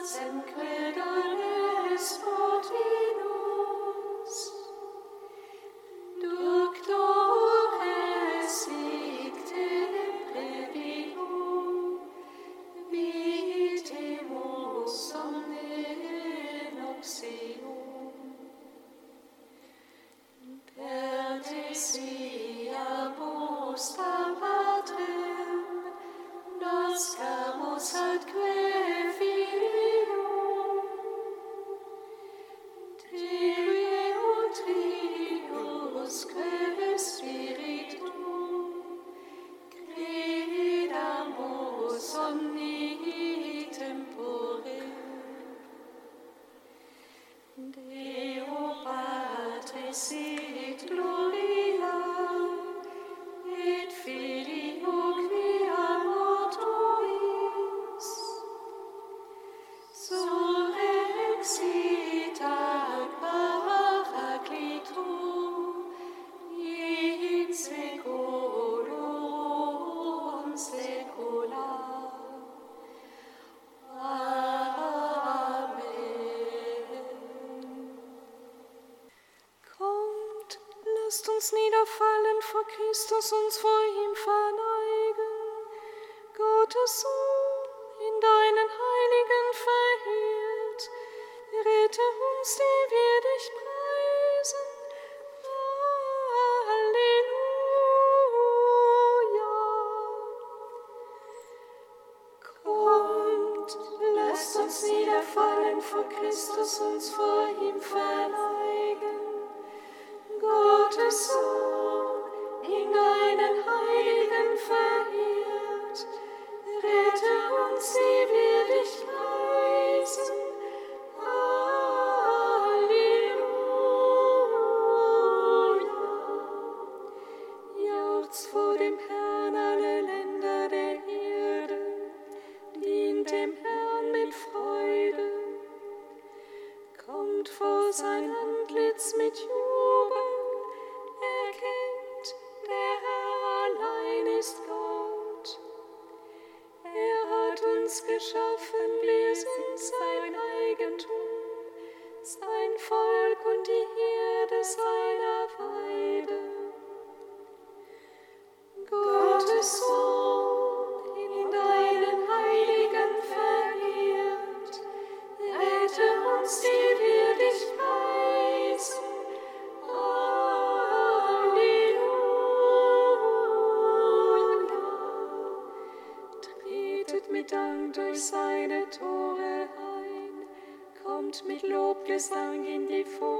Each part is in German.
Herzen quält alles Volk. uns niederfallen vor Christus, uns vor ihm verneigen. Gottes Sohn. stangen for you.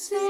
see.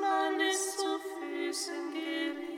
Mannes zu Füßen gelegt.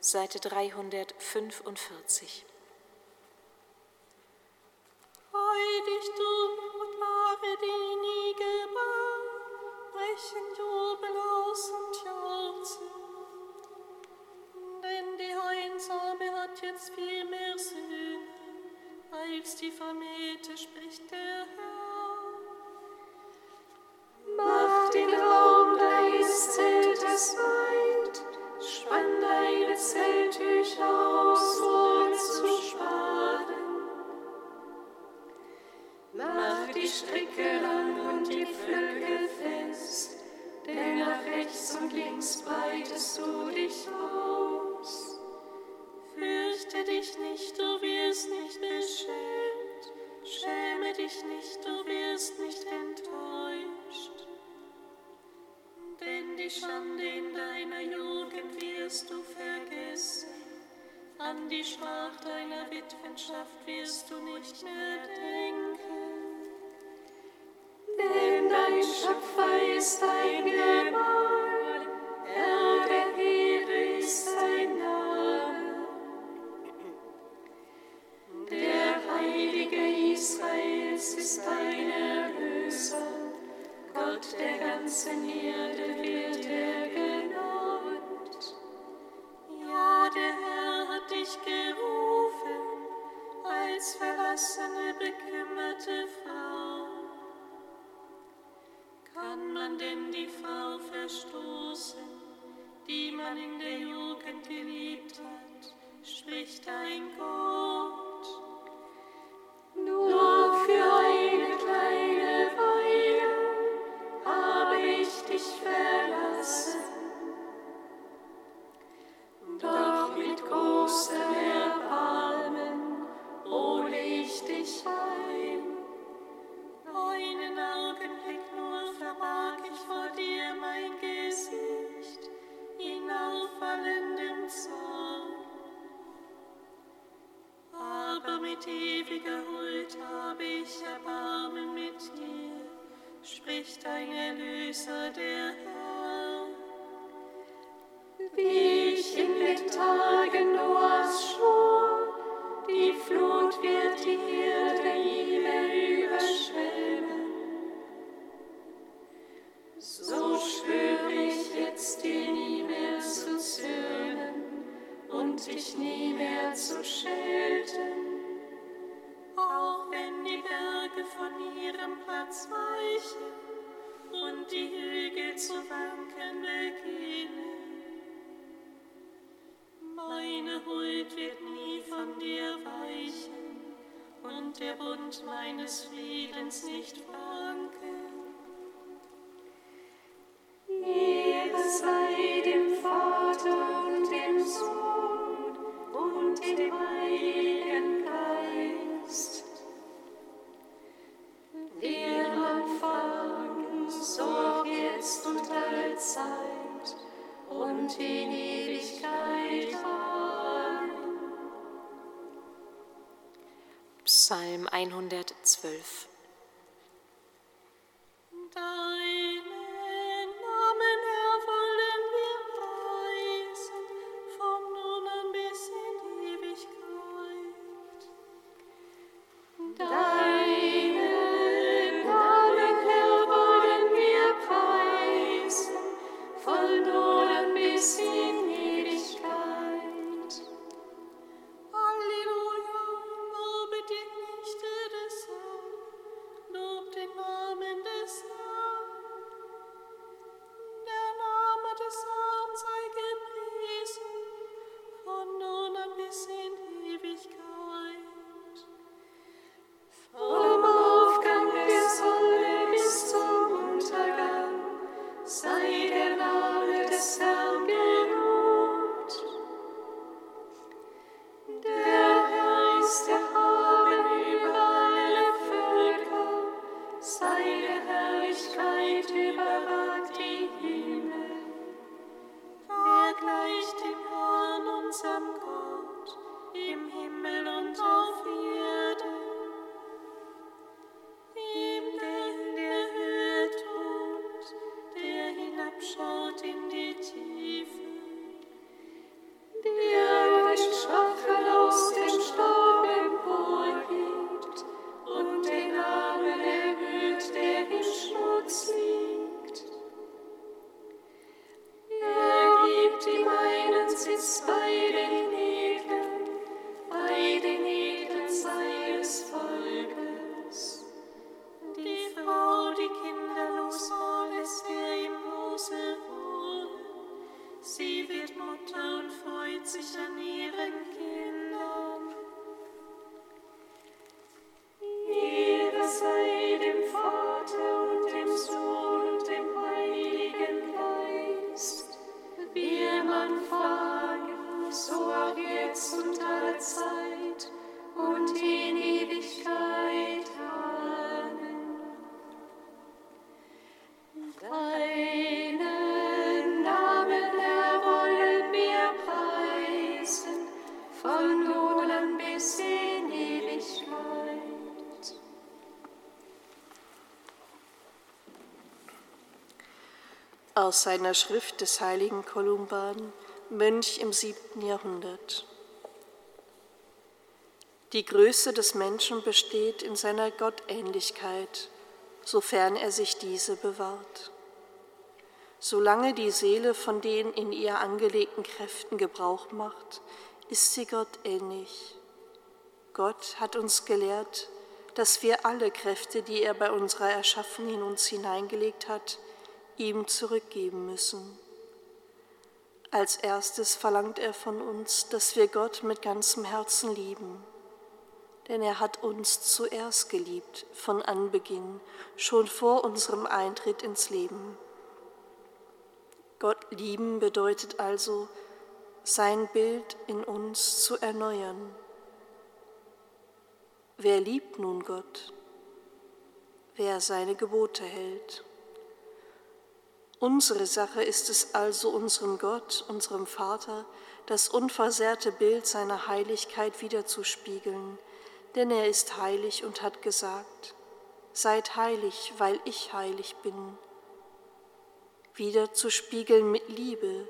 Seite 345. Schwerkraft wirst du nicht mehr denken, denn dein Schöpfer ist dein Gemahl. denn die Frau verstoßen, die man in der Jugend geliebt hat, spricht ein Gott. mit ewiger Huld habe ich Erbarmen mit dir, spricht dein Erlöser, der Herr. Aus seiner Schrift des heiligen Kolumban, Mönch im siebten Jahrhundert. Die Größe des Menschen besteht in seiner Gottähnlichkeit, sofern er sich diese bewahrt. Solange die Seele von den in ihr angelegten Kräften Gebrauch macht, ist sie Gott ähnlich. Gott hat uns gelehrt, dass wir alle Kräfte, die er bei unserer Erschaffung in uns hineingelegt hat, ihm zurückgeben müssen. Als erstes verlangt er von uns, dass wir Gott mit ganzem Herzen lieben, denn er hat uns zuerst geliebt von Anbeginn, schon vor unserem Eintritt ins Leben. Gott lieben bedeutet also, sein Bild in uns zu erneuern. Wer liebt nun Gott? Wer seine Gebote hält? Unsere Sache ist es also, unserem Gott, unserem Vater, das unversehrte Bild seiner Heiligkeit wiederzuspiegeln, denn er ist heilig und hat gesagt, seid heilig, weil ich heilig bin. Wiederzuspiegeln mit Liebe,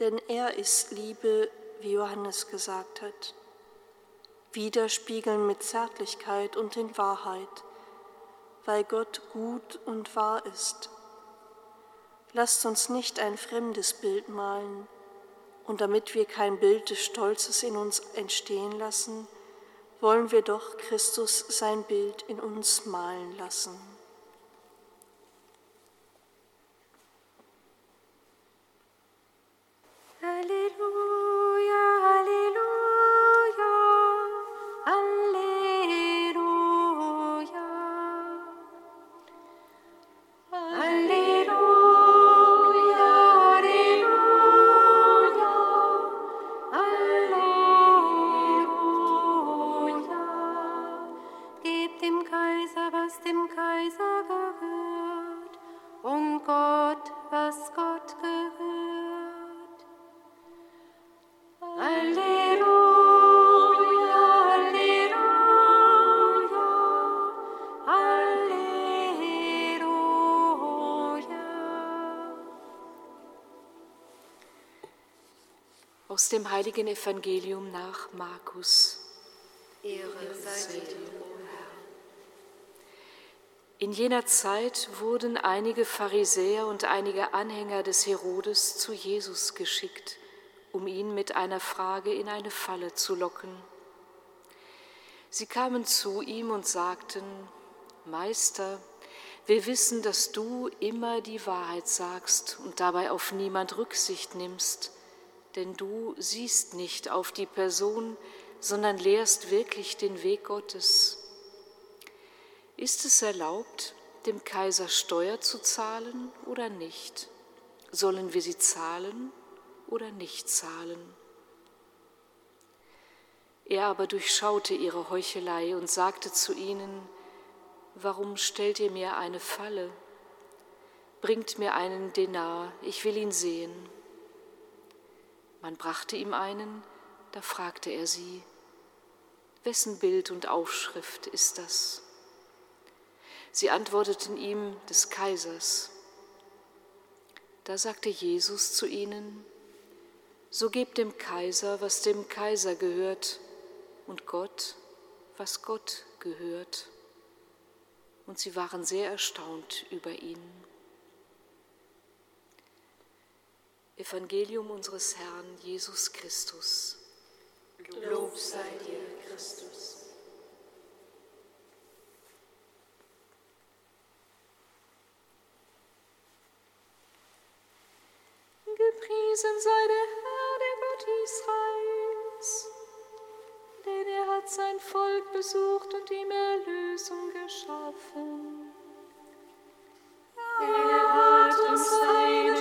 denn er ist Liebe, wie Johannes gesagt hat. Widerspiegeln mit Zärtlichkeit und in Wahrheit, weil Gott gut und wahr ist. Lasst uns nicht ein fremdes Bild malen, und damit wir kein Bild des Stolzes in uns entstehen lassen, wollen wir doch Christus sein Bild in uns malen lassen. Aus dem heiligen Evangelium nach Markus. Ehre sei dir, In jener Zeit wurden einige Pharisäer und einige Anhänger des Herodes zu Jesus geschickt, um ihn mit einer Frage in eine Falle zu locken. Sie kamen zu ihm und sagten, Meister, wir wissen, dass du immer die Wahrheit sagst und dabei auf niemand Rücksicht nimmst, denn du siehst nicht auf die Person, sondern lehrst wirklich den Weg Gottes. Ist es erlaubt, dem Kaiser Steuer zu zahlen oder nicht? Sollen wir sie zahlen oder nicht zahlen? Er aber durchschaute ihre Heuchelei und sagte zu ihnen, Warum stellt ihr mir eine Falle? Bringt mir einen Denar, ich will ihn sehen. Man brachte ihm einen, da fragte er sie, wessen Bild und Aufschrift ist das? Sie antworteten ihm, des Kaisers. Da sagte Jesus zu ihnen, so gebt dem Kaiser, was dem Kaiser gehört, und Gott, was Gott gehört. Und sie waren sehr erstaunt über ihn. Evangelium unseres Herrn Jesus Christus. Lob sei dir, Christus. Gepriesen sei der Herr, der Gott Israels, denn er hat sein Volk besucht und ihm Erlösung geschaffen. Er hat uns seine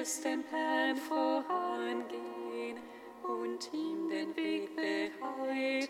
wirst dem Herrn vorangehen und ihm den Weg bereiten.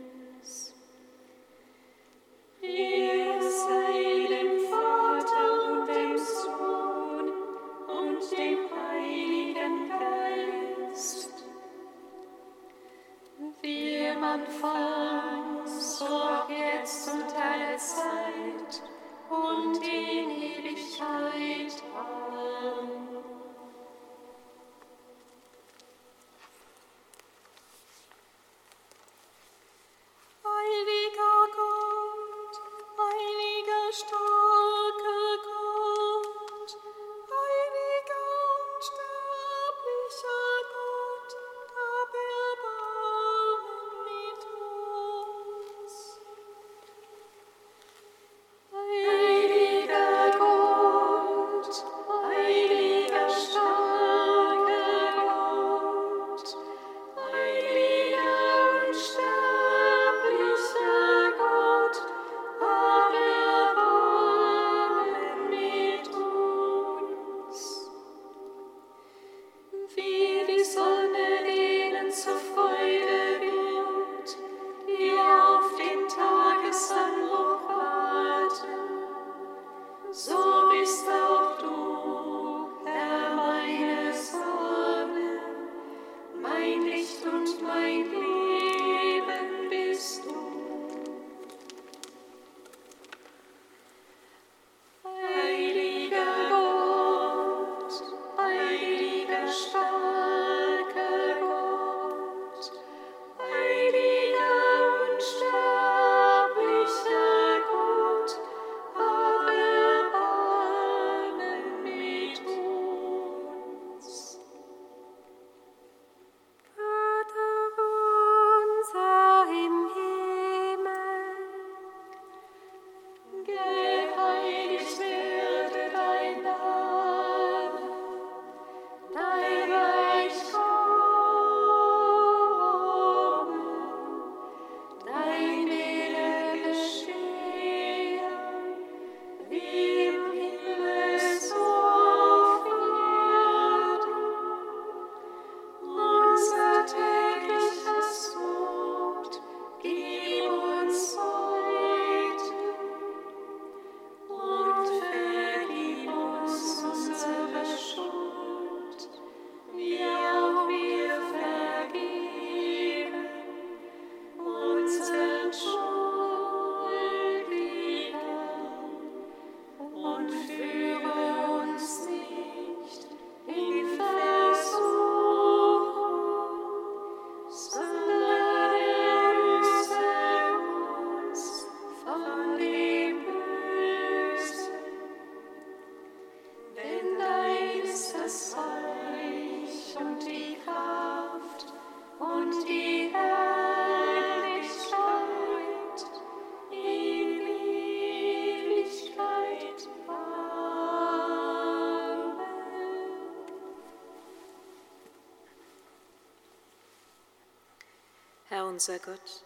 Unser Gott,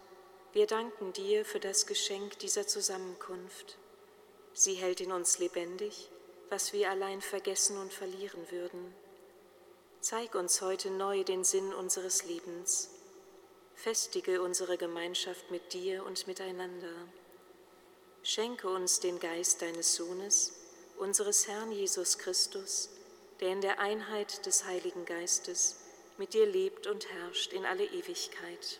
wir danken dir für das Geschenk dieser Zusammenkunft. Sie hält in uns lebendig, was wir allein vergessen und verlieren würden. Zeig uns heute neu den Sinn unseres Lebens. Festige unsere Gemeinschaft mit dir und miteinander. Schenke uns den Geist deines Sohnes, unseres Herrn Jesus Christus, der in der Einheit des Heiligen Geistes mit dir lebt und herrscht in alle Ewigkeit.